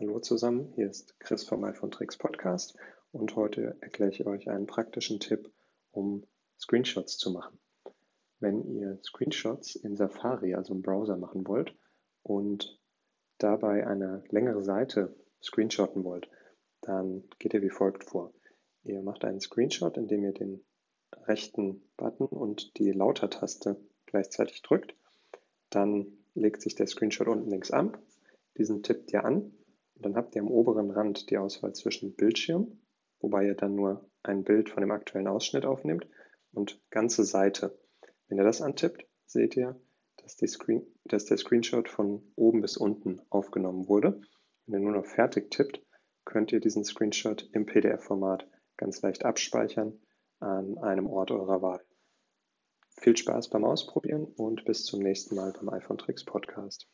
Hallo zusammen, hier ist Chris vom iPhone Tricks Podcast und heute erkläre ich euch einen praktischen Tipp, um Screenshots zu machen. Wenn ihr Screenshots in Safari, also im Browser, machen wollt und dabei eine längere Seite screenshotten wollt, dann geht ihr wie folgt vor. Ihr macht einen Screenshot, indem ihr den rechten Button und die Lauter-Taste gleichzeitig drückt. Dann legt sich der Screenshot unten links an. Diesen tippt ihr an dann habt ihr am oberen Rand die Auswahl zwischen Bildschirm, wobei ihr dann nur ein Bild von dem aktuellen Ausschnitt aufnehmt, und ganze Seite. Wenn ihr das antippt, seht ihr, dass, Screen, dass der Screenshot von oben bis unten aufgenommen wurde. Wenn ihr nur noch fertig tippt, könnt ihr diesen Screenshot im PDF-Format ganz leicht abspeichern an einem Ort eurer Wahl. Viel Spaß beim Ausprobieren und bis zum nächsten Mal beim iPhone Tricks Podcast.